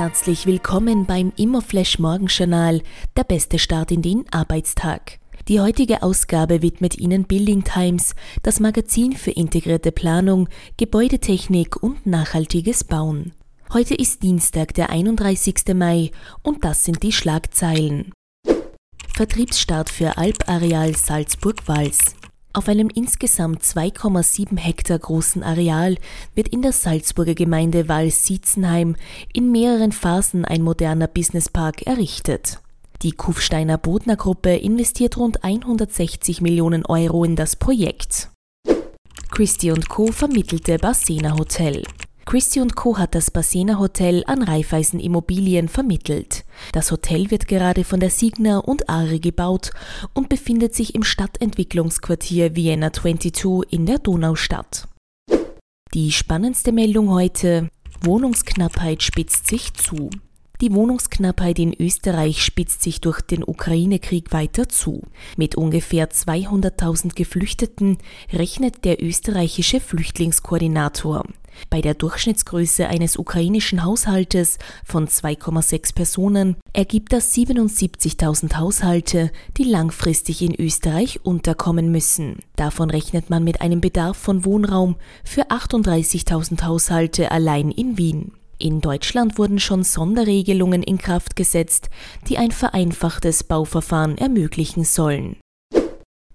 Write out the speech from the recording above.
Herzlich willkommen beim Immoflash Morgenjournal, der beste Start in den Arbeitstag. Die heutige Ausgabe widmet Ihnen Building Times, das Magazin für integrierte Planung, Gebäudetechnik und nachhaltiges Bauen. Heute ist Dienstag, der 31. Mai und das sind die Schlagzeilen. Vertriebsstart für Alpareal Salzburg-Wals. Auf einem insgesamt 2,7 Hektar großen Areal wird in der Salzburger Gemeinde Wals-Sietzenheim in mehreren Phasen ein moderner Businesspark errichtet. Die Kufsteiner Bodner Gruppe investiert rund 160 Millionen Euro in das Projekt. Christie Co. vermittelte Basena Hotel. Christie Co. hat das Basena Hotel an Raiffeisen Immobilien vermittelt. Das Hotel wird gerade von der Signa und Ari gebaut und befindet sich im Stadtentwicklungsquartier Vienna 22 in der Donaustadt. Die spannendste Meldung heute: Wohnungsknappheit spitzt sich zu. Die Wohnungsknappheit in Österreich spitzt sich durch den Ukraine-Krieg weiter zu. Mit ungefähr 200.000 Geflüchteten rechnet der österreichische Flüchtlingskoordinator. Bei der Durchschnittsgröße eines ukrainischen Haushaltes von 2,6 Personen ergibt das 77.000 Haushalte, die langfristig in Österreich unterkommen müssen. Davon rechnet man mit einem Bedarf von Wohnraum für 38.000 Haushalte allein in Wien. In Deutschland wurden schon Sonderregelungen in Kraft gesetzt, die ein vereinfachtes Bauverfahren ermöglichen sollen.